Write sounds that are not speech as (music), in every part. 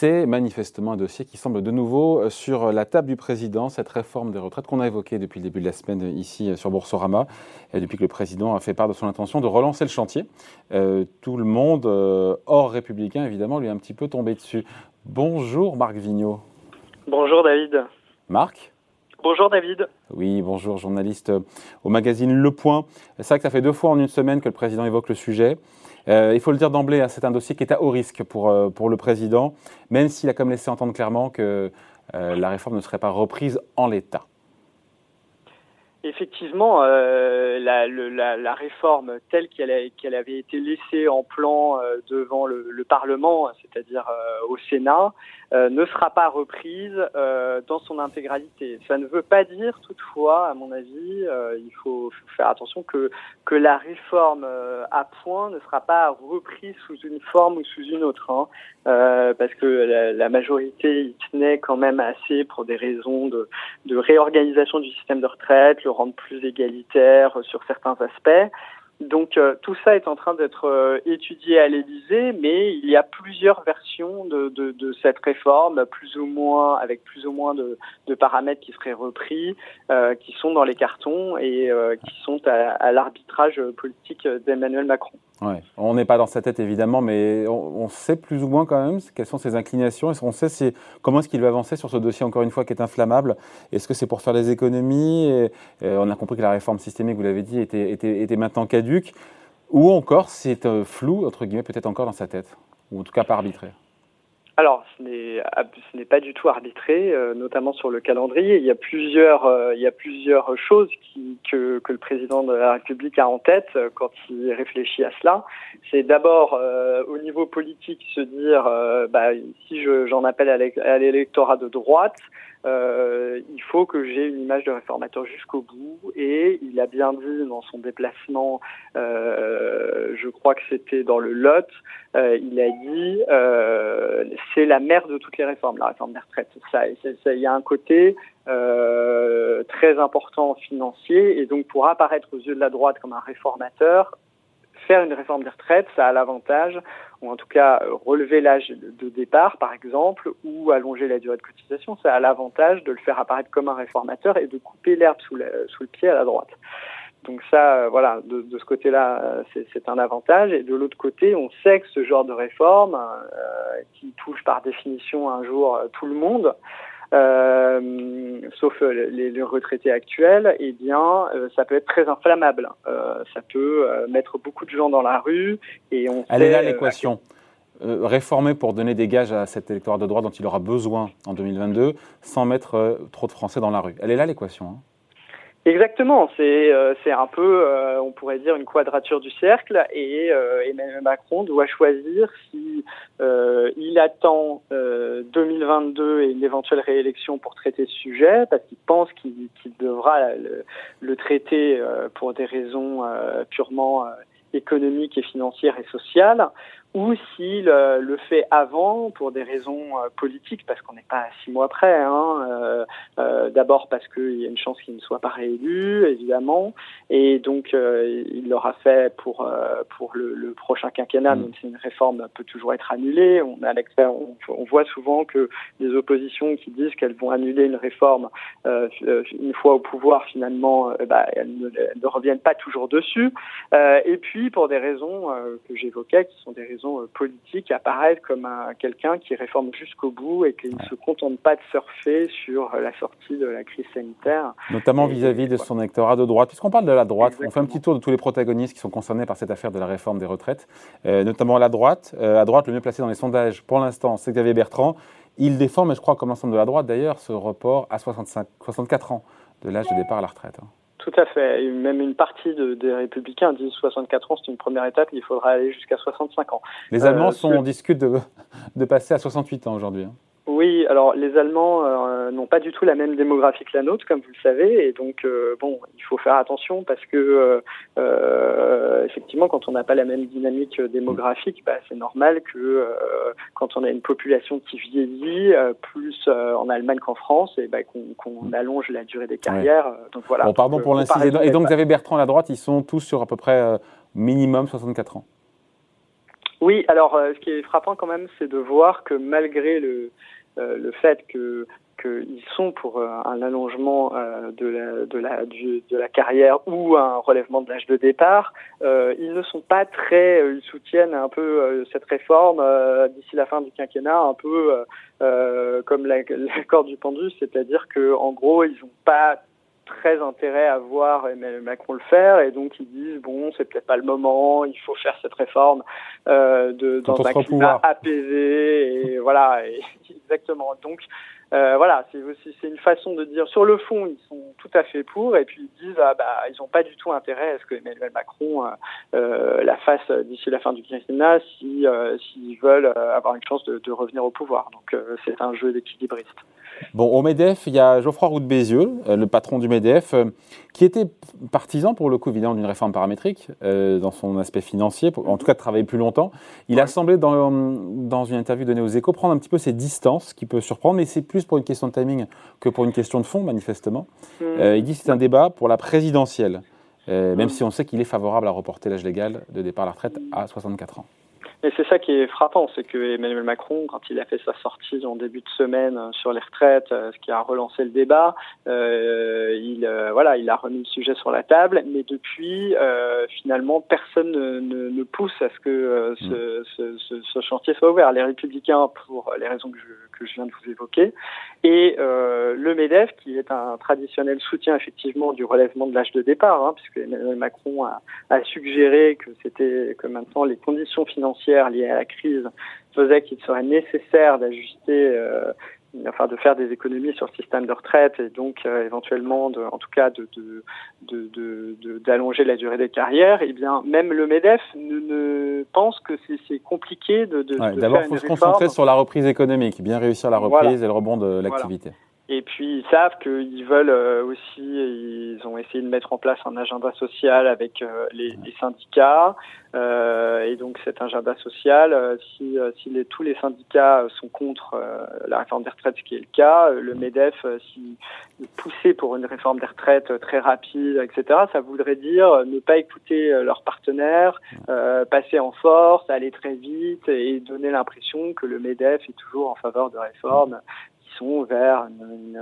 C'est manifestement un dossier qui semble de nouveau sur la table du président, cette réforme des retraites qu'on a évoquée depuis le début de la semaine ici sur Boursorama, et depuis que le président a fait part de son intention de relancer le chantier. tout le monde, hors républicain évidemment, lui est un petit peu tombé dessus. Bonjour Marc Vigneault. Bonjour David. Marc Bonjour David. Oui, bonjour, journaliste au magazine Le Point. C'est vrai que ça fait deux fois en une semaine que le président évoque le sujet. Euh, il faut le dire d'emblée, hein, c'est un dossier qui est à haut risque pour, euh, pour le président, même s'il a comme laissé entendre clairement que euh, la réforme ne serait pas reprise en l'état. Effectivement, euh, la, la, la, réforme telle qu'elle avait été laissée en plan euh, devant le, le Parlement, c'est-à-dire euh, au Sénat, euh, ne sera pas reprise dans son intégralité. Ça ne veut pas dire toutefois, à mon avis, il faut, faire attention que, que la réforme à point ne sera pas reprise sous une forme ou sous une autre, hein, parce que la, la, majorité y tenait quand même assez pour des raisons de, de réorganisation du système de retraite, le rendre plus égalitaire sur certains aspects. Donc euh, tout ça est en train d'être euh, étudié à l'Élysée, mais il y a plusieurs versions de, de, cette réforme, plus ou moins avec plus ou moins de, paramètres qui seraient repris, euh, qui sont dans les cartons et qui sont à l'arbitrage politique d'Emmanuel Macron. On n'est pas dans sa tête évidemment, mais on, sait plus ou moins quand même quelles sont ses inclinations. On sait comment est-ce qu'il va avancer sur ce dossier encore une fois qui est inflammable. Est-ce que c'est pour faire des économies On a compris que la réforme systémique, vous l'avez dit, était, maintenant caduque. Ou encore c'est euh, flou entre guillemets peut-être encore dans sa tête, ou en tout cas pas arbitraire. Alors, ce n'est pas du tout arbitré, euh, notamment sur le calendrier. Il y a plusieurs, euh, plusieurs choses qui, que, le président de la République a en tête euh, quand il réfléchit à cela. C'est d'abord, au niveau politique, se dire, bah, si j'en appelle à l'électorat de droite, euh, il faut que j'ai une image de réformateur jusqu'au bout. Et il a bien dit dans son déplacement, euh, je crois que c'était dans le Lot, euh, il a dit c'est la mère de toutes les réformes, la réforme des retraites. Ça, il y a un côté très important financier, et donc pour apparaître aux yeux de la droite comme un réformateur, faire une réforme des retraites, ça a l'avantage, ou en tout cas relever l'âge de départ, par exemple, ou allonger la durée de cotisation, ça a l'avantage de le faire apparaître comme un réformateur et de couper l'herbe sous, le pied à la droite. Donc ça, euh, voilà, de, ce côté-là, euh, c'est un avantage. Et de l'autre côté, on sait que ce genre de réforme, euh, qui touche par définition un jour euh, tout le monde, euh, sauf euh, les, les, retraités actuels, eh bien, euh, ça peut être très inflammable. Euh, ça peut mettre beaucoup de gens dans la rue et on. Elle est là l'équation. réformer pour donner des gages à cet électorat de droite dont il aura besoin en 2022, sans mettre trop de Français dans la rue. Elle est là l'équation. Hein. Exactement, c'est euh, un peu, euh, on pourrait dire, une quadrature du cercle, et euh, Emmanuel Macron doit choisir si il attend 2022 et une éventuelle réélection pour traiter ce sujet, parce qu'il pense qu'il devra le, le traiter pour des raisons purement économiques et financières et sociales, ou s'il le fait avant pour des raisons euh, politiques, parce qu'on n'est pas à six mois près. Hein, euh, euh, D'abord parce qu'il y a une chance qu'il ne soit pas réélu, évidemment, et donc euh, il l'aura fait pour euh, pour le, le, prochain quinquennat, mmh. même si une réforme peut toujours être annulée. On a on, on voit souvent que des oppositions qui disent qu'elles vont annuler une réforme une fois au pouvoir, finalement, bah, elles, ne, elles, ne, reviennent pas toujours dessus. et puis pour des raisons que j'évoquais, qui sont des raisons euh, politique apparaître comme quelqu'un qui réforme jusqu'au bout et qui ne se contente pas de surfer sur la sortie de la crise sanitaire. Notamment vis-à-vis de son électorat de droite. Puisqu'on parle de la droite, on fait un petit tour de tous les protagonistes qui sont concernés par cette affaire de la réforme des retraites, euh, notamment à la droite. Euh, à droite, le mieux placé dans les sondages pour l'instant, c'est Xavier Bertrand. Il défend, mais je crois comme l'ensemble de la droite d'ailleurs, ce report à 65, 64 ans de l'âge de départ à la retraite. Hein. Tout à fait. même une partie de, des républicains disent 64 ans, c'est une première étape, il faudra aller jusqu'à 65 ans. Les Allemands euh, sont, discutent de, de, passer à 68 ans aujourd'hui. Hein. Oui, alors les Allemands euh, n'ont pas du tout la même démographie que la nôtre, comme vous le savez, et donc euh, bon, il faut faire attention parce que euh, effectivement, quand on n'a pas la même dynamique démographique, bah, c'est normal que quand on a une population qui vieillit plus en Allemagne qu'en France, et bah, qu'on allonge la durée des carrières. Donc voilà. Bon, pardon pour l'incident. Et donc, vous avez Bertrand à la droite, ils sont tous sur à peu près minimum 64 ans. Oui, alors ce qui est frappant quand même, c'est de voir que malgré le, le fait que qu'ils sont pour euh, un allongement euh, de, la, la, la carrière ou un relèvement de l'âge de départ. Euh, ils ne sont pas très, ils soutiennent un peu cette réforme d'ici la fin du quinquennat, un peu comme (laughs) l'accord du pendu, c'est-à-dire que en gros, ils n'ont pas très intérêt à voir Emmanuel Macron le faire et donc ils disent bon c'est peut-être pas le moment il faut faire cette réforme euh, de, dans un climat apaisé et voilà et, (laughs) exactement. Donc euh, voilà, c'est une façon de dire. Sur le fond, ils sont tout à fait pour, et puis ils disent ah bah ils n'ont pas du tout intérêt à ce que Emmanuel Macron euh, euh la fasse d'ici la fin du quinquennat si euh, s'ils veulent avoir une chance de, de revenir au pouvoir. Donc c'est un jeu d'équilibriste. Bon, au MEDEF, il y a Geoffroy Roux de Bézieux, le patron du MEDEF, qui était partisan pour le coup évidemment d'une réforme paramétrique dans son aspect financier, en tout cas de travailler plus longtemps. Il a semblé dans, dans une interview donnée aux Échos prendre un petit peu ses distances, qui peut surprendre, mais c'est plus pour une question de timing que pour une question de fond, manifestement. Hmm. Euh, il dit que c'est un débat pour la présidentielle, euh, même hmm. si on sait qu'il est favorable à reporter l'âge légal de départ à la retraite à 64 ans. Et c'est ça qui est frappant, c'est que Emmanuel Macron, quand il a fait sa sortie en début de semaine sur les retraites, euh, ce qui a relancé le débat, euh, il euh, voilà, il a remis le sujet sur la table, mais depuis, euh, finalement, personne ne, ne, ne, pousse à ce que euh, ce, mm. ce, ce, chantier soit ouvert. Les Républicains, pour les raisons que je, que je viens de vous évoquer, et le Medef, qui est un traditionnel soutien effectivement du relèvement de l'âge de départ, hein, puisque Emmanuel Macron a, suggéré que c'était que maintenant les conditions financières liées à la crise faisait qu'il serait nécessaire d'ajuster, euh, enfin de faire des économies sur le système de retraite et donc euh, éventuellement, de, en tout cas, de, d'allonger de, de, la durée des carrières, et eh bien même le Medef ne, ne pense que c'est compliqué de. D'abord, il faut se concentrer sur la reprise économique, bien réussir la reprise et le rebond de l'activité. Et puis ils savent qu'ils veulent euh, aussi, ils ont essayé de mettre en place un agenda social avec euh, les, les, syndicats. Euh, et donc cet agenda social, euh, si, si les, tous les syndicats sont contre la réforme des retraites, ce qui est le cas, le MEDEF, si pousser pour une réforme des retraites très rapide, etc., ça voudrait dire ne pas écouter leurs partenaires, passer en force, aller très vite et donner l'impression que le MEDEF est toujours en faveur de réformes sont vers une,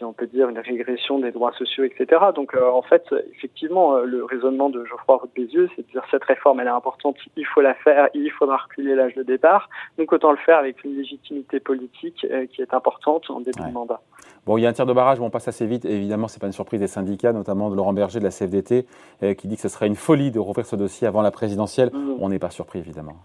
si on peut dire, une régression des droits sociaux, etc. Donc, euh, en fait, effectivement, euh, le raisonnement de Geoffroy Roux Bézieux, c'est de dire cette réforme, elle est importante, il faut la faire, il faudra reculer l'âge de départ. Donc, autant le faire avec une légitimité politique euh, qui est importante en début de mandat. Bon, il y a un tir de barrage, mais on passe assez vite. Évidemment, c'est pas une surprise des syndicats, notamment de Laurent Berger de la CFDT, qui dit que ce serait une folie de rouvrir ce dossier avant la présidentielle. Mmh. On n'est pas surpris, évidemment.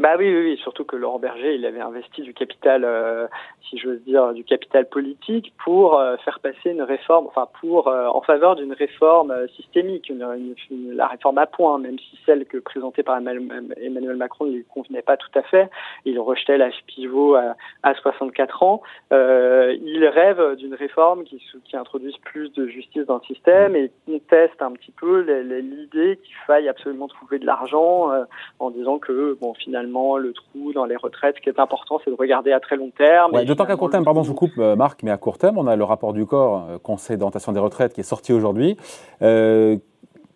Bah oui, oui, oui, surtout que Laurent Berger, il avait investi du capital, euh, si j'ose dire, du capital politique pour euh, faire passer une réforme, enfin pour euh, en faveur d'une réforme systémique, une, une, la réforme à point, même si celle que présentée par Emmanuel Macron ne lui convenait pas tout à fait. Il rejetait l'âge pivot à, à, 64 ans. il rêve d'une réforme qui introduise plus de justice dans le système et conteste un petit peu l'idée qu'il faille absolument trouver de l'argent en disant que, bon, finalement le trou dans les retraites. Ce qui est important, c'est de regarder à très long terme. D'autant qu'à court terme, pardon, je vous coupe, euh, Marc, mais à court terme, on a le rapport du corps, euh, Conseil d'orientation des retraites, qui est sorti aujourd'hui. Euh,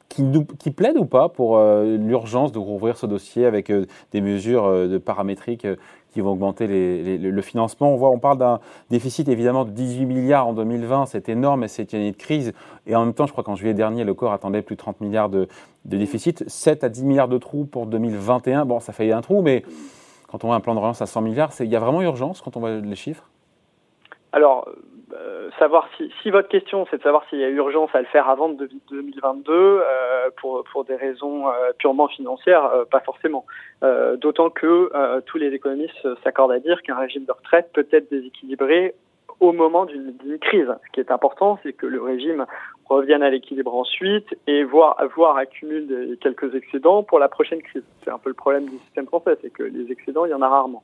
qui, qui, plaide ou pas pour l'urgence de rouvrir ce dossier avec des mesures de paramétriques qui vont augmenter le financement. On voit, on parle d'un déficit évidemment de 18 milliards en 2020, c'est énorme et c'est une année de crise. Et en même temps, je crois qu'en juillet dernier, le corps attendait plus de 30 milliards de, de, déficit, 7 à 10 milliards de trous pour 2021. Bon, ça fait un trou, mais quand on voit un plan de relance à 100 milliards, il y a vraiment urgence quand on voit les chiffres? Alors, euh, savoir si, si, votre question c'est de savoir s'il y a urgence à le faire avant de 2022 euh, pour, pour des raisons euh, purement financières, pas forcément. D'autant que tous les économistes s'accordent à dire qu'un régime de retraite peut être déséquilibré au moment d'une crise. Ce qui est important, c'est que le régime revienne à l'équilibre ensuite et voir, voir accumuler quelques excédents pour la prochaine crise. C'est un peu le problème du système français, c'est que les excédents, il y en a rarement.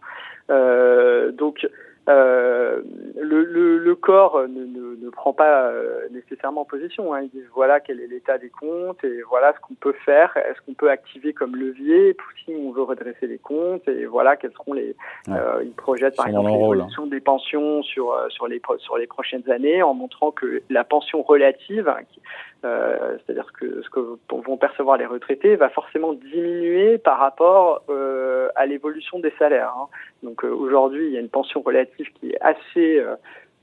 donc euh, le, le, le, corps ne, ne, ne, prend pas euh, nécessairement position. Hein. Ils disent voilà quel est l'état des comptes et voilà ce qu'on peut faire, est-ce qu'on peut activer comme levier? Si on veut redresser les comptes et voilà quels seront les. Euh, ils projettent par exemple l'évolution des pensions sur euh, sur les sur les prochaines années en montrant que la pension relative c'est-à-dire que ce que vont percevoir les retraités va forcément diminuer par rapport à l'évolution des salaires. Hein. Donc aujourd'hui, il y a une pension relative qui est assez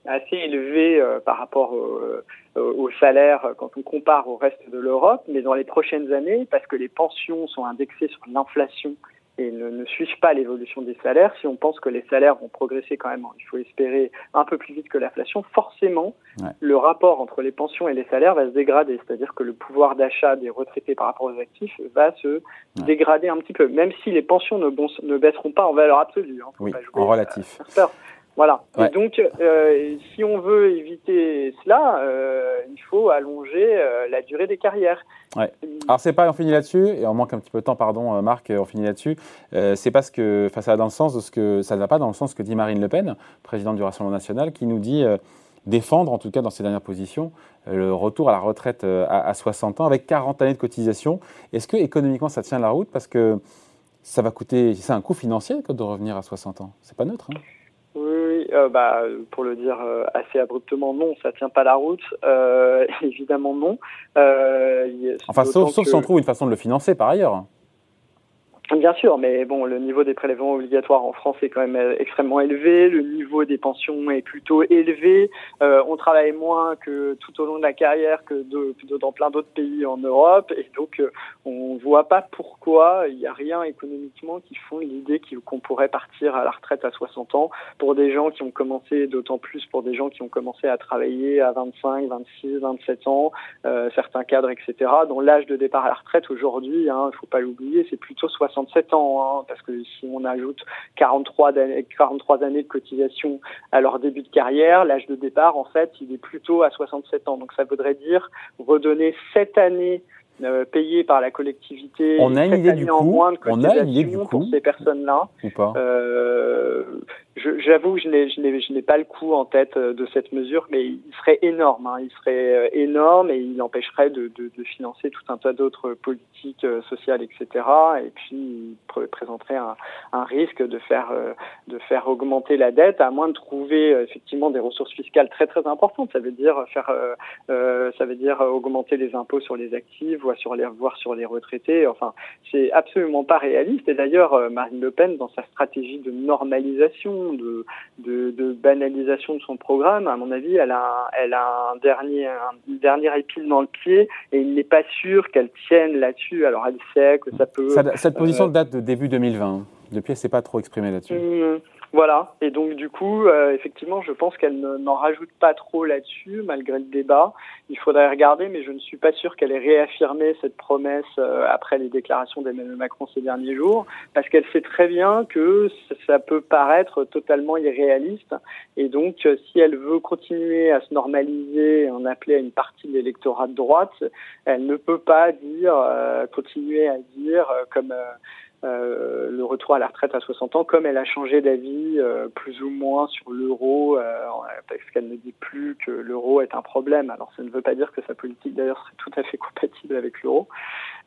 assez élevé euh, par rapport euh, au, salaire quand on compare au reste de l'Europe, mais dans les prochaines années, parce que les pensions sont indexées sur l'inflation et ne, suivent pas l'évolution des salaires, si on pense que les salaires vont progresser quand même, il faut espérer un peu plus vite que l'inflation, forcément, le rapport entre les pensions et les salaires va se dégrader. C'est-à-dire que le pouvoir d'achat des retraités par rapport aux actifs va se dégrader un petit peu, même si les pensions ne, ne baisseront pas en valeur absolue. Hein, oui, en relatif. Voilà. Et donc, euh, si on veut éviter cela, euh, il faut allonger euh, la durée des carrières. Ouais. Alors, c'est pas, on finit là-dessus, et on manque un petit peu de temps, pardon, Marc, on finit là-dessus. c'est parce que, enfin, ça va dans le sens de ce que, ça ne va pas dans le sens que dit Marine Le Pen, présidente du Rassemblement national, qui nous dit défendre, en tout cas dans ses dernières positions, le retour à la retraite à, à, 60 ans avec 40 années de cotisation. Est-ce que économiquement ça tient la route? Parce que ça va coûter, c'est un coût financier de revenir à 60 ans. C'est pas neutre. Hein? Oui, euh, bah, pour le dire euh, assez abruptement, non, ça tient pas la route. Euh, (laughs) évidemment, non. enfin, sauf, sauf si on trouve une façon de le financer par ailleurs. Bien sûr, mais bon, le niveau des prélèvements obligatoires en France est quand même euh, extrêmement élevé, le niveau des pensions est plutôt élevé, euh, on travaille moins que tout au long de la carrière que de, dans plein d'autres pays en Europe, et donc euh, on voit pas pourquoi il n'y a rien économiquement qui font l'idée qu'on pourrait partir à la retraite à 60 ans pour des gens qui ont commencé, d'autant plus pour des gens qui ont commencé à travailler à 25, 26, 27 ans, euh, certains cadres, etc., dont l'âge de départ à la retraite aujourd'hui, hein, il faut pas l'oublier, c'est plutôt 60 67 ans, hein, parce que si on ajoute 43, 43 années de cotisation à leur début de carrière, l'âge de départ, en fait, il est plutôt à 67 ans. Donc ça voudrait dire redonner 7 années euh, payées par la collectivité. On a une idée du de on a une idée du coup. Pour ces personnes-là. Ou pas euh, J'avoue que je n'ai pas le coût en tête euh, de cette mesure, mais il serait énorme. Hein. Il serait euh, énorme et il empêcherait de, de, de financer tout un tas d'autres politiques euh, sociales, etc. Et puis il présenterait un, un, risque de faire de faire augmenter la dette, à moins de trouver effectivement des ressources fiscales très très importantes. Ça veut dire faire, euh, ça veut dire augmenter les impôts sur les actifs, voire sur les voire sur les retraités. Enfin, c'est absolument pas réaliste. Et d'ailleurs, Marine Le Pen, dans sa stratégie de normalisation de, de, banalisation de son programme, à mon avis, elle a, elle a un dernier, un, une dernière épine dans le pied et il n'est pas sûr qu'elle tienne là-dessus. Alors elle sait que ça peut. cette position euh, date de début 2020. Depuis, elle s'est pas trop exprimée là-dessus. Mmh. Voilà, et donc du coup, euh, effectivement, je pense qu'elle n'en rajoute pas trop là-dessus, malgré le débat. Il faudrait regarder, mais je ne suis pas sûr qu'elle ait réaffirmé cette promesse euh, après les déclarations d'Emmanuel Macron ces derniers jours, parce qu'elle sait très bien que ça peut paraître totalement irréaliste. Et donc, euh, si elle veut continuer à se normaliser, en appeler à une partie de l'électorat de droite, elle ne peut pas dire, continuer à dire comme euh, le retour à la retraite à 60 ans, comme elle a changé d'avis euh, plus ou moins sur l'euro, euh, parce qu'elle ne dit plus que l'euro est un problème. Alors ça ne veut pas dire que sa politique d'ailleurs serait tout à fait compatible avec l'euro,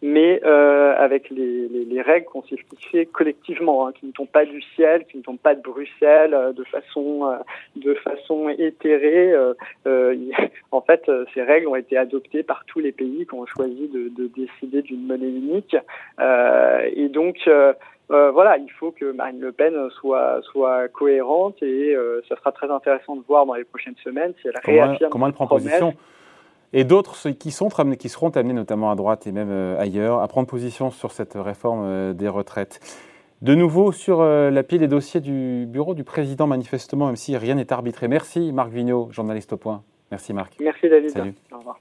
mais euh, avec les, les, les règles qu'on s'est fixées collectivement, hein, qui ne tombent pas du ciel, qui ne tombent pas de Bruxelles euh, de façon euh, de façon éthérée. (laughs) en fait, ces règles ont été adoptées par tous les pays qui ont choisi de, de décider d'une monnaie unique, et donc euh, voilà, il faut que Marine Le Pen soit, soit cohérente et euh, ça sera très intéressant de voir dans les prochaines semaines si elle réaffirme comment elle prend position et d'autres qui, sont, qui seront amenés notamment à droite et même euh, ailleurs à prendre position sur cette réforme euh, des retraites. De nouveau sur euh, la pile des dossiers du bureau du président, manifestement, même si rien n'est arbitré. Merci Marc Vigneault, journaliste au point. Merci Marc. Merci David. Salut. Au revoir.